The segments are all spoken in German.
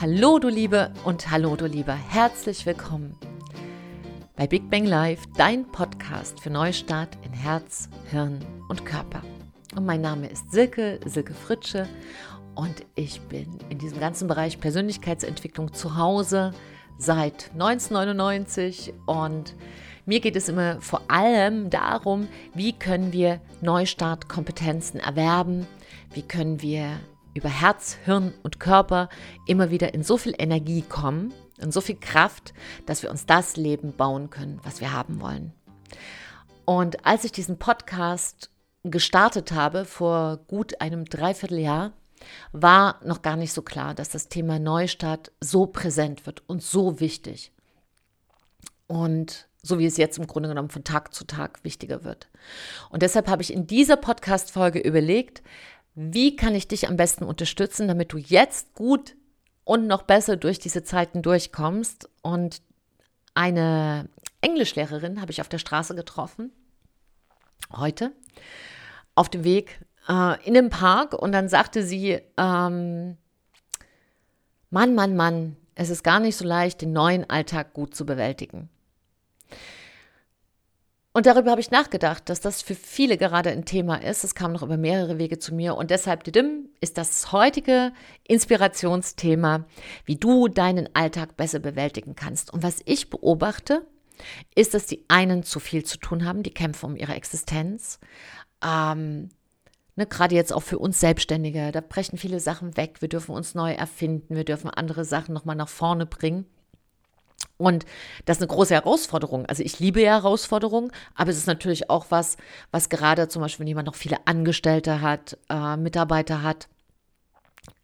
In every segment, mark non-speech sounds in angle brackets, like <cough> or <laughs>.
Hallo du Liebe und hallo du Lieber, herzlich willkommen bei Big Bang Live, dein Podcast für Neustart in Herz, Hirn und Körper. Und mein Name ist Silke, Silke Fritsche. Und ich bin in diesem ganzen Bereich Persönlichkeitsentwicklung zu Hause seit 1999 und mir geht es immer vor allem darum, wie können wir Neustartkompetenzen erwerben, wie können wir über Herz, Hirn und Körper immer wieder in so viel Energie kommen und so viel Kraft, dass wir uns das Leben bauen können, was wir haben wollen. Und als ich diesen Podcast gestartet habe vor gut einem Dreivierteljahr, war noch gar nicht so klar, dass das Thema Neustart so präsent wird und so wichtig. Und so wie es jetzt im Grunde genommen von Tag zu Tag wichtiger wird. Und deshalb habe ich in dieser Podcast-Folge überlegt, wie kann ich dich am besten unterstützen, damit du jetzt gut und noch besser durch diese Zeiten durchkommst. Und eine Englischlehrerin habe ich auf der Straße getroffen, heute, auf dem Weg äh, in den Park. Und dann sagte sie, ähm, Mann, Mann, Mann, es ist gar nicht so leicht, den neuen Alltag gut zu bewältigen. Und darüber habe ich nachgedacht, dass das für viele gerade ein Thema ist. Es kam noch über mehrere Wege zu mir. Und deshalb ist das heutige Inspirationsthema, wie du deinen Alltag besser bewältigen kannst. Und was ich beobachte, ist, dass die einen zu viel zu tun haben, die kämpfen um ihre Existenz. Ähm, ne, Gerade jetzt auch für uns Selbstständige, da brechen viele Sachen weg. Wir dürfen uns neu erfinden, wir dürfen andere Sachen nochmal nach vorne bringen. Und das ist eine große Herausforderung. Also ich liebe ja Herausforderungen, aber es ist natürlich auch was, was gerade zum Beispiel, wenn jemand noch viele Angestellte hat, äh, Mitarbeiter hat,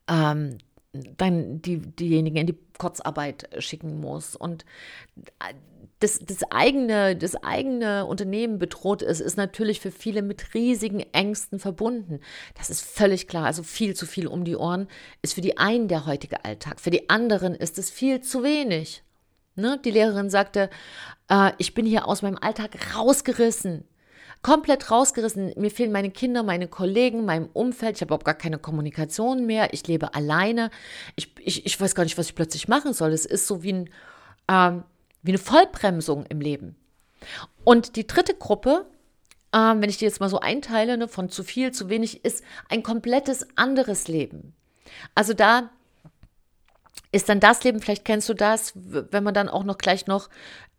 ähm, dann die, diejenigen in die Kurzarbeit schicken muss und äh, das, das, eigene, das eigene Unternehmen bedroht ist, ist natürlich für viele mit riesigen Ängsten verbunden. Das ist völlig klar. Also viel zu viel um die Ohren ist für die einen der heutige Alltag. Für die anderen ist es viel zu wenig. Ne? Die Lehrerin sagte, äh, ich bin hier aus meinem Alltag rausgerissen. Komplett rausgerissen. Mir fehlen meine Kinder, meine Kollegen, mein Umfeld. Ich habe überhaupt gar keine Kommunikation mehr. Ich lebe alleine. Ich, ich, ich weiß gar nicht, was ich plötzlich machen soll. Es ist so wie, ein, ähm, wie eine Vollbremsung im Leben. Und die dritte Gruppe, ähm, wenn ich die jetzt mal so einteile, ne, von zu viel, zu wenig, ist ein komplettes anderes Leben. Also da ist dann das Leben, vielleicht kennst du das, wenn man dann auch noch gleich noch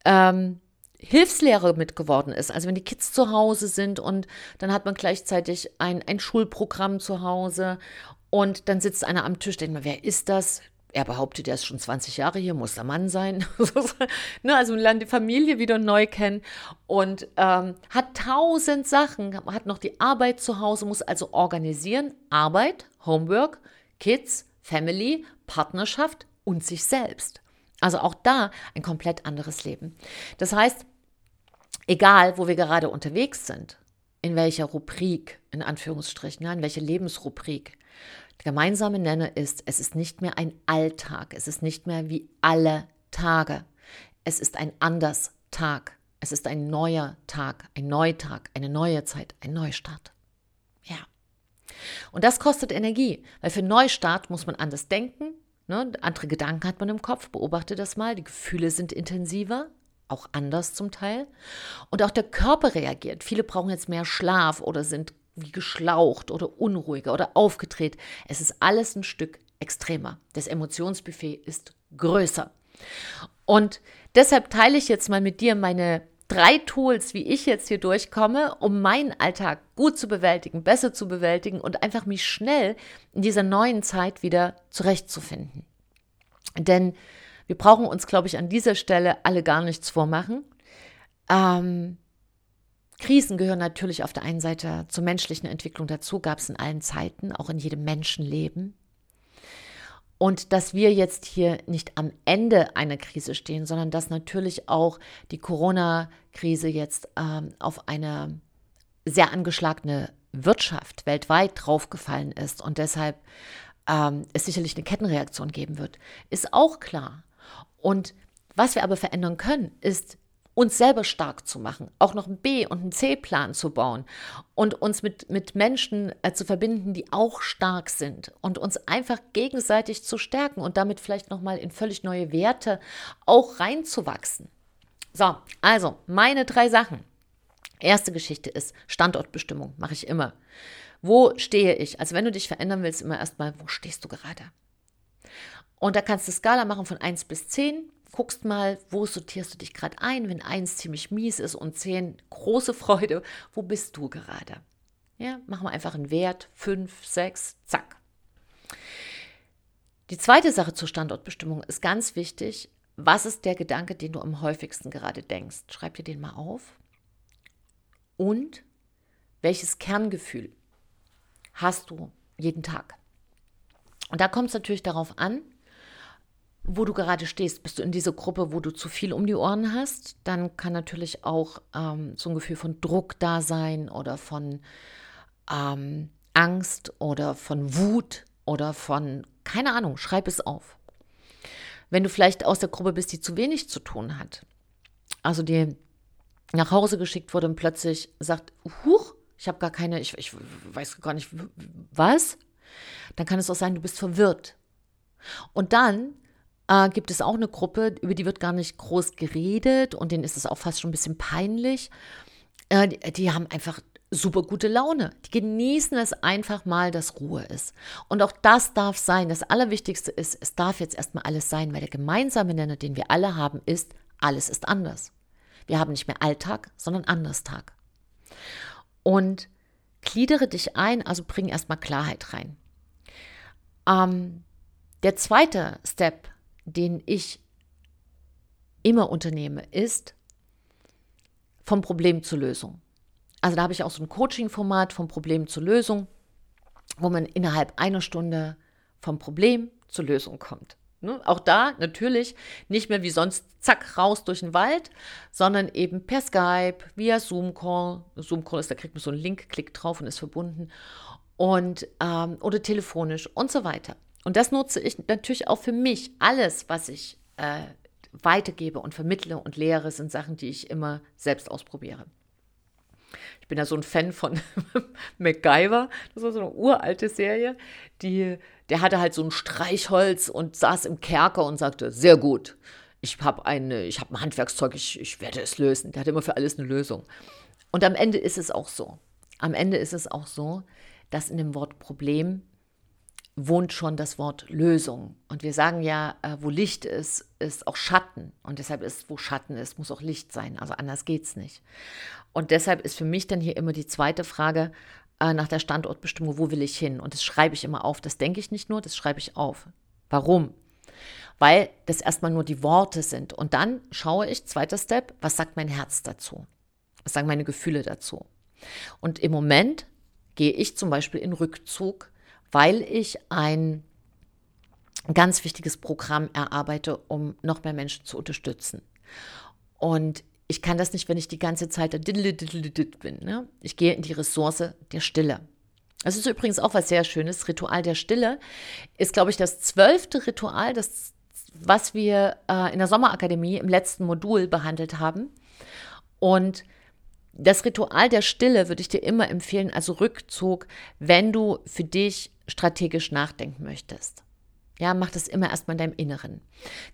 ähm, Hilfslehre mit geworden ist. Also wenn die Kids zu Hause sind und dann hat man gleichzeitig ein, ein Schulprogramm zu Hause und dann sitzt einer am Tisch, denkt man, wer ist das? Er behauptet, er ist schon 20 Jahre hier, muss der Mann sein. <laughs> ne, also lernt die Familie wieder neu kennen und ähm, hat tausend Sachen, hat noch die Arbeit zu Hause, muss also organisieren, Arbeit, Homework, Kids, Family, Partnerschaft und sich selbst. Also auch da ein komplett anderes Leben. Das heißt, egal wo wir gerade unterwegs sind, in welcher Rubrik, in Anführungsstrichen, in welche Lebensrubrik, der gemeinsame Nenner ist, es ist nicht mehr ein Alltag, es ist nicht mehr wie alle Tage. Es ist ein anders Tag. Es ist ein neuer Tag, ein Neutag, eine neue Zeit, ein Neustart. Und das kostet Energie, weil für Neustart muss man anders denken, ne? andere Gedanken hat man im Kopf, beobachte das mal, die Gefühle sind intensiver, auch anders zum Teil. Und auch der Körper reagiert. Viele brauchen jetzt mehr Schlaf oder sind wie geschlaucht oder unruhiger oder aufgedreht. Es ist alles ein Stück extremer. Das Emotionsbuffet ist größer. Und deshalb teile ich jetzt mal mit dir meine drei Tools, wie ich jetzt hier durchkomme, um meinen Alltag gut zu bewältigen, besser zu bewältigen und einfach mich schnell in dieser neuen Zeit wieder zurechtzufinden. Denn wir brauchen uns, glaube ich, an dieser Stelle alle gar nichts vormachen. Ähm, Krisen gehören natürlich auf der einen Seite zur menschlichen Entwicklung dazu, gab es in allen Zeiten, auch in jedem Menschenleben. Und dass wir jetzt hier nicht am Ende einer Krise stehen, sondern dass natürlich auch die Corona-Krise jetzt ähm, auf eine sehr angeschlagene Wirtschaft weltweit draufgefallen ist und deshalb ähm, es sicherlich eine Kettenreaktion geben wird, ist auch klar. Und was wir aber verändern können, ist uns selber stark zu machen, auch noch einen B- und einen C-Plan zu bauen und uns mit, mit Menschen äh, zu verbinden, die auch stark sind und uns einfach gegenseitig zu stärken und damit vielleicht nochmal in völlig neue Werte auch reinzuwachsen. So, also meine drei Sachen. Erste Geschichte ist Standortbestimmung, mache ich immer. Wo stehe ich? Also wenn du dich verändern willst, immer erstmal, wo stehst du gerade? Und da kannst du Skala machen von 1 bis 10 guckst mal, wo sortierst du dich gerade ein, wenn eins ziemlich mies ist und zehn große Freude, wo bist du gerade? Ja, machen wir einfach einen Wert, fünf, sechs, zack. Die zweite Sache zur Standortbestimmung ist ganz wichtig. Was ist der Gedanke, den du am häufigsten gerade denkst? Schreib dir den mal auf. Und welches Kerngefühl hast du jeden Tag? Und da kommt es natürlich darauf an, wo du gerade stehst. Bist du in dieser Gruppe, wo du zu viel um die Ohren hast, dann kann natürlich auch ähm, so ein Gefühl von Druck da sein oder von ähm, Angst oder von Wut oder von, keine Ahnung, schreib es auf. Wenn du vielleicht aus der Gruppe bist, die zu wenig zu tun hat, also die nach Hause geschickt wurde und plötzlich sagt, huch, ich habe gar keine, ich, ich weiß gar nicht, was, dann kann es auch sein, du bist verwirrt. Und dann äh, gibt es auch eine Gruppe, über die wird gar nicht groß geredet und denen ist es auch fast schon ein bisschen peinlich. Äh, die, die haben einfach super gute Laune. Die genießen es einfach mal, dass Ruhe ist. Und auch das darf sein. Das Allerwichtigste ist, es darf jetzt erstmal alles sein, weil der gemeinsame Nenner, den wir alle haben, ist, alles ist anders. Wir haben nicht mehr Alltag, sondern Anderstag. Und gliedere dich ein, also bring erstmal Klarheit rein. Ähm, der zweite Step den ich immer unternehme, ist vom Problem zur Lösung. Also da habe ich auch so ein Coaching-Format vom Problem zur Lösung, wo man innerhalb einer Stunde vom Problem zur Lösung kommt. Ne? Auch da natürlich nicht mehr wie sonst zack raus durch den Wald, sondern eben per Skype, via Zoom-Call. Zoom-Call ist, da kriegt man so einen Link, klickt drauf und ist verbunden. Und, ähm, oder telefonisch und so weiter. Und das nutze ich natürlich auch für mich. Alles, was ich äh, weitergebe und vermittle und lehre, sind Sachen, die ich immer selbst ausprobiere. Ich bin ja so ein Fan von <laughs> MacGyver. Das war so eine uralte Serie. Die, der hatte halt so ein Streichholz und saß im Kerker und sagte, sehr gut, ich habe eine, ein Handwerkszeug, ich, ich werde es lösen. Der hat immer für alles eine Lösung. Und am Ende ist es auch so. Am Ende ist es auch so, dass in dem Wort Problem wohnt schon das Wort Lösung. Und wir sagen ja, äh, wo Licht ist, ist auch Schatten. Und deshalb ist, wo Schatten ist, muss auch Licht sein. Also anders geht es nicht. Und deshalb ist für mich dann hier immer die zweite Frage äh, nach der Standortbestimmung, wo will ich hin? Und das schreibe ich immer auf. Das denke ich nicht nur, das schreibe ich auf. Warum? Weil das erstmal nur die Worte sind. Und dann schaue ich, zweiter Step, was sagt mein Herz dazu? Was sagen meine Gefühle dazu? Und im Moment gehe ich zum Beispiel in Rückzug weil ich ein ganz wichtiges Programm erarbeite, um noch mehr Menschen zu unterstützen. Und ich kann das nicht, wenn ich die ganze Zeit da bin. Ne? Ich gehe in die Ressource der Stille. Das ist übrigens auch was sehr Schönes. Ritual der Stille ist, glaube ich, das zwölfte Ritual, das, was wir äh, in der Sommerakademie im letzten Modul behandelt haben. Und das Ritual der Stille würde ich dir immer empfehlen, also Rückzug, wenn du für dich strategisch nachdenken möchtest. Ja, mach das immer erstmal in deinem Inneren.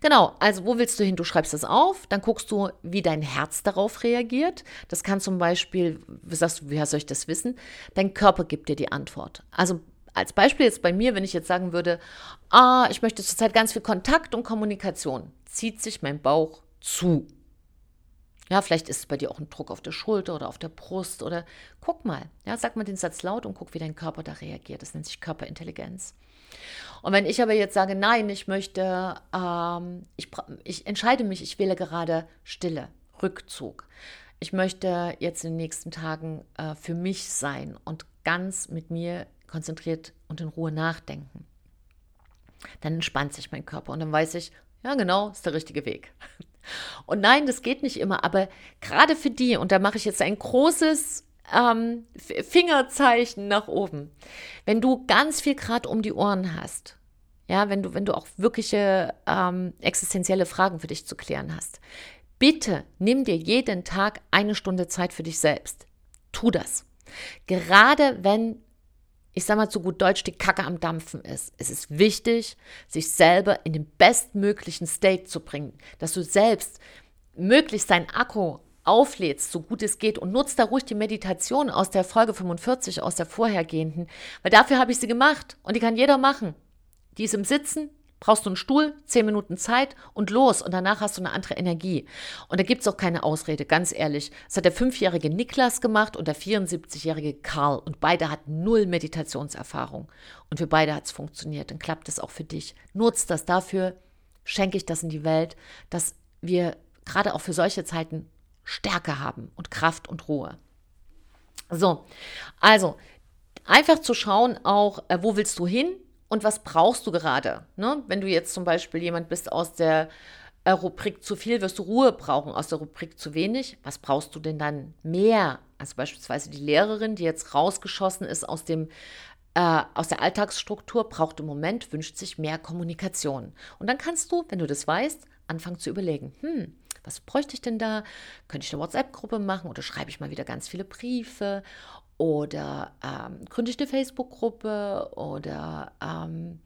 Genau, also wo willst du hin? Du schreibst das auf, dann guckst du, wie dein Herz darauf reagiert. Das kann zum Beispiel, wie sagst du, woher soll ich das wissen? Dein Körper gibt dir die Antwort. Also als Beispiel jetzt bei mir, wenn ich jetzt sagen würde, ah, ich möchte zurzeit ganz viel Kontakt und Kommunikation, zieht sich mein Bauch zu. Ja, vielleicht ist es bei dir auch ein Druck auf der Schulter oder auf der Brust oder guck mal. Ja, sag mal den Satz laut und guck, wie dein Körper da reagiert. Das nennt sich Körperintelligenz. Und wenn ich aber jetzt sage, nein, ich möchte, ähm, ich, ich entscheide mich, ich wähle gerade Stille, Rückzug. Ich möchte jetzt in den nächsten Tagen äh, für mich sein und ganz mit mir konzentriert und in Ruhe nachdenken. Dann entspannt sich mein Körper und dann weiß ich, ja genau, ist der richtige Weg. Und nein, das geht nicht immer, aber gerade für die, und da mache ich jetzt ein großes ähm, Fingerzeichen nach oben, wenn du ganz viel Grad um die Ohren hast, ja, wenn du, wenn du auch wirkliche ähm, existenzielle Fragen für dich zu klären hast, bitte nimm dir jeden Tag eine Stunde Zeit für dich selbst. Tu das. Gerade wenn, ich sag mal zu gut Deutsch, die Kacke am Dampfen ist. Es ist wichtig, sich selber in den bestmöglichen State zu bringen, dass du selbst möglichst deinen Akku auflädst, so gut es geht und nutzt da ruhig die Meditation aus der Folge 45, aus der vorhergehenden, weil dafür habe ich sie gemacht und die kann jeder machen. Die ist im Sitzen, brauchst du einen Stuhl, zehn Minuten Zeit und los. Und danach hast du eine andere Energie. Und da gibt es auch keine Ausrede, ganz ehrlich. Das hat der fünfjährige Niklas gemacht und der 74-jährige Karl. Und beide hatten null Meditationserfahrung. Und für beide hat es funktioniert. Dann klappt es auch für dich. Nutzt das dafür, schenke ich das in die Welt, dass wir gerade auch für solche Zeiten Stärke haben und Kraft und Ruhe. So, also einfach zu schauen auch, äh, wo willst du hin? Und was brauchst du gerade. Ne? Wenn du jetzt zum Beispiel jemand bist aus der äh, Rubrik zu viel, wirst du Ruhe brauchen, aus der Rubrik zu wenig. Was brauchst du denn dann mehr? Also beispielsweise die Lehrerin, die jetzt rausgeschossen ist aus dem äh, aus der Alltagsstruktur, braucht im Moment, wünscht sich mehr Kommunikation. Und dann kannst du, wenn du das weißt, anfangen zu überlegen, hm, was bräuchte ich denn da? Könnte ich eine WhatsApp-Gruppe machen oder schreibe ich mal wieder ganz viele Briefe? Oder ähm, gründe ich eine Facebook-Gruppe oder ähm,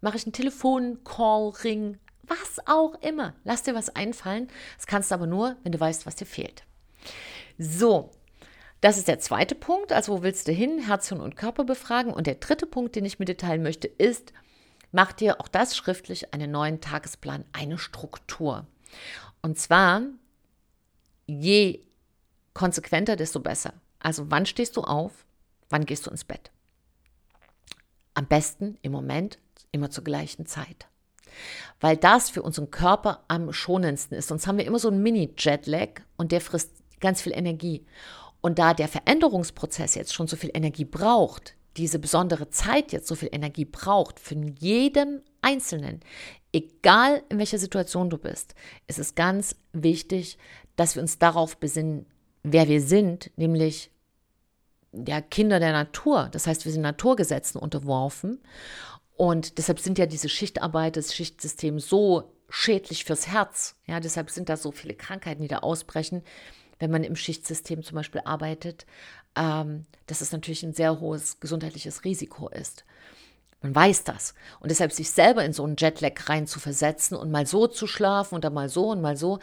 mache ich einen Telefon-Call-Ring, was auch immer. Lass dir was einfallen. Das kannst du aber nur, wenn du weißt, was dir fehlt. So, das ist der zweite Punkt. Also, wo willst du hin? Herz, Hirn und Körper befragen. Und der dritte Punkt, den ich mit dir teilen möchte, ist, mach dir auch das schriftlich einen neuen Tagesplan, eine Struktur. Und zwar, je konsequenter, desto besser. Also wann stehst du auf? Wann gehst du ins Bett? Am besten im Moment immer zur gleichen Zeit. Weil das für unseren Körper am schonendsten ist. Sonst haben wir immer so einen Mini-Jetlag und der frisst ganz viel Energie. Und da der Veränderungsprozess jetzt schon so viel Energie braucht, diese besondere Zeit jetzt so viel Energie braucht, für jeden Einzelnen, egal in welcher Situation du bist, ist es ganz wichtig, dass wir uns darauf besinnen, wer wir sind, nämlich ja, Kinder der Natur. Das heißt, wir sind Naturgesetzen unterworfen. Und deshalb sind ja diese Schichtarbeit, das Schichtsystem so schädlich fürs Herz. Ja, deshalb sind da so viele Krankheiten, die da ausbrechen, wenn man im Schichtsystem zum Beispiel arbeitet, ähm, dass es natürlich ein sehr hohes gesundheitliches Risiko ist. Man weiß das. Und deshalb sich selber in so einen Jetlag rein zu versetzen und mal so zu schlafen und dann mal so und mal so,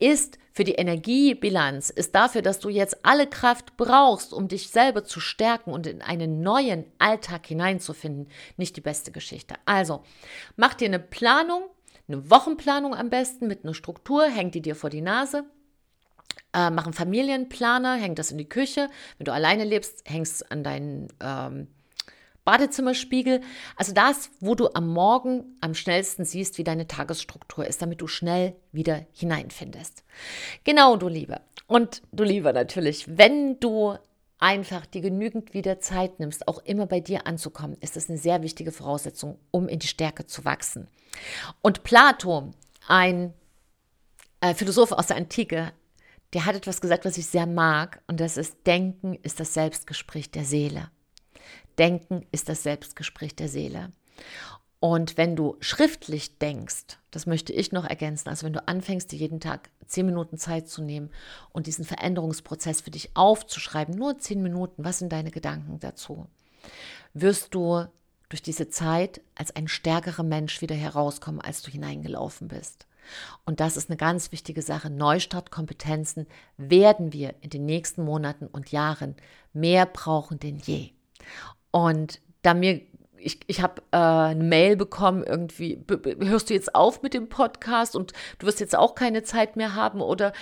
ist für die Energiebilanz, ist dafür, dass du jetzt alle Kraft brauchst, um dich selber zu stärken und in einen neuen Alltag hineinzufinden, nicht die beste Geschichte. Also, mach dir eine Planung, eine Wochenplanung am besten mit einer Struktur, häng die dir vor die Nase. Äh, mach einen Familienplaner, häng das in die Küche. Wenn du alleine lebst, hängst an deinen ähm, Badezimmerspiegel. Also das, wo du am Morgen am schnellsten siehst, wie deine Tagesstruktur ist, damit du schnell wieder hineinfindest. Genau, du Liebe. Und du Lieber natürlich, wenn du einfach dir genügend wieder Zeit nimmst, auch immer bei dir anzukommen, ist das eine sehr wichtige Voraussetzung, um in die Stärke zu wachsen. Und Plato, ein äh, Philosoph aus der Antike, der hat etwas gesagt, was ich sehr mag, und das ist, Denken ist das Selbstgespräch der Seele. Denken ist das Selbstgespräch der Seele. Und wenn du schriftlich denkst, das möchte ich noch ergänzen, also wenn du anfängst, dir jeden Tag zehn Minuten Zeit zu nehmen und diesen Veränderungsprozess für dich aufzuschreiben, nur zehn Minuten, was sind deine Gedanken dazu, wirst du durch diese Zeit als ein stärkerer Mensch wieder herauskommen, als du hineingelaufen bist. Und das ist eine ganz wichtige Sache. Neustartkompetenzen werden wir in den nächsten Monaten und Jahren mehr brauchen denn je. Und da mir, ich, ich habe äh, eine Mail bekommen, irgendwie, hörst du jetzt auf mit dem Podcast und du wirst jetzt auch keine Zeit mehr haben oder?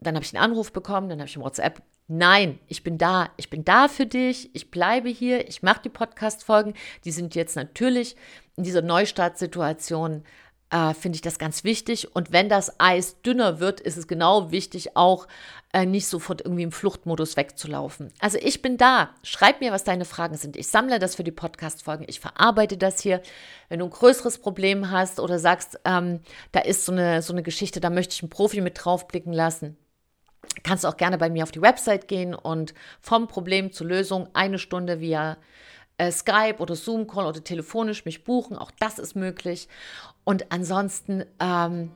Dann habe ich einen Anruf bekommen, dann habe ich im WhatsApp, nein, ich bin da, ich bin da für dich, ich bleibe hier, ich mache die Podcast-Folgen, die sind jetzt natürlich in dieser Neustartsituation äh, finde ich das ganz wichtig. Und wenn das Eis dünner wird, ist es genau wichtig, auch äh, nicht sofort irgendwie im Fluchtmodus wegzulaufen. Also ich bin da. Schreib mir, was deine Fragen sind. Ich sammle das für die Podcast-Folgen. Ich verarbeite das hier. Wenn du ein größeres Problem hast oder sagst, ähm, da ist so eine, so eine Geschichte, da möchte ich einen Profi mit draufblicken lassen, kannst du auch gerne bei mir auf die Website gehen und vom Problem zur Lösung eine Stunde via äh, Skype oder Zoom-Call oder telefonisch mich buchen. Auch das ist möglich. Und ansonsten, ähm,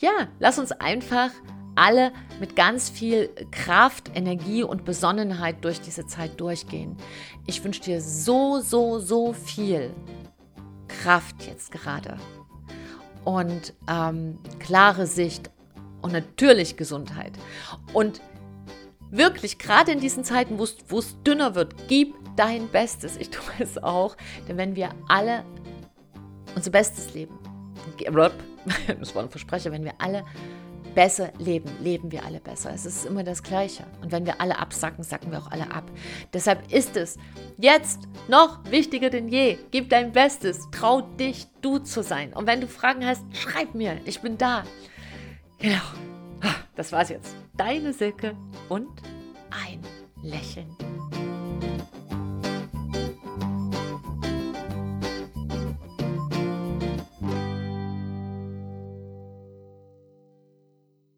ja, lass uns einfach alle mit ganz viel Kraft, Energie und Besonnenheit durch diese Zeit durchgehen. Ich wünsche dir so, so, so viel Kraft jetzt gerade und ähm, klare Sicht und natürlich Gesundheit. Und wirklich, gerade in diesen Zeiten, wo es dünner wird, gib dein Bestes. Ich tue <laughs> es auch, denn wenn wir alle unser Bestes leben, <laughs> das war ein Versprecher, wenn wir alle besser leben, leben wir alle besser. Es ist immer das Gleiche. Und wenn wir alle absacken, sacken wir auch alle ab. Deshalb ist es jetzt noch wichtiger denn je. Gib dein Bestes. Trau dich, du zu sein. Und wenn du Fragen hast, schreib mir. Ich bin da. Genau. Das war's jetzt. Deine Silke und ein Lächeln.